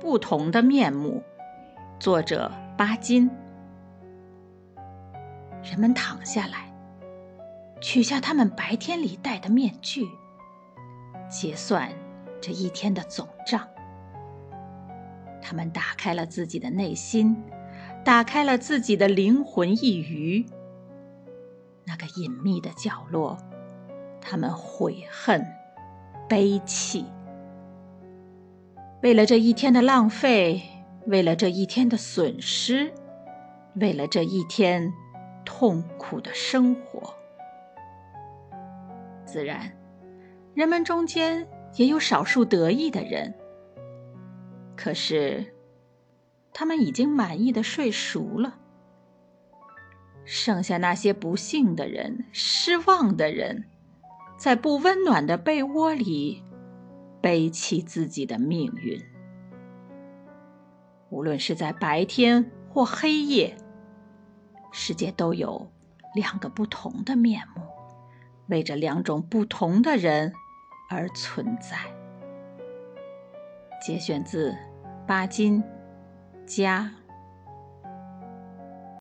不同的面目。作者巴金。人们躺下来，取下他们白天里戴的面具，结算这一天的总账。他们打开了自己的内心，打开了自己的灵魂一隅。那个隐秘的角落，他们悔恨、悲泣。为了这一天的浪费，为了这一天的损失，为了这一天痛苦的生活，自然，人们中间也有少数得意的人。可是，他们已经满意的睡熟了。剩下那些不幸的人、失望的人，在不温暖的被窝里。背弃自己的命运，无论是在白天或黑夜，世界都有两个不同的面目，为这两种不同的人而存在。节选自巴金《家》。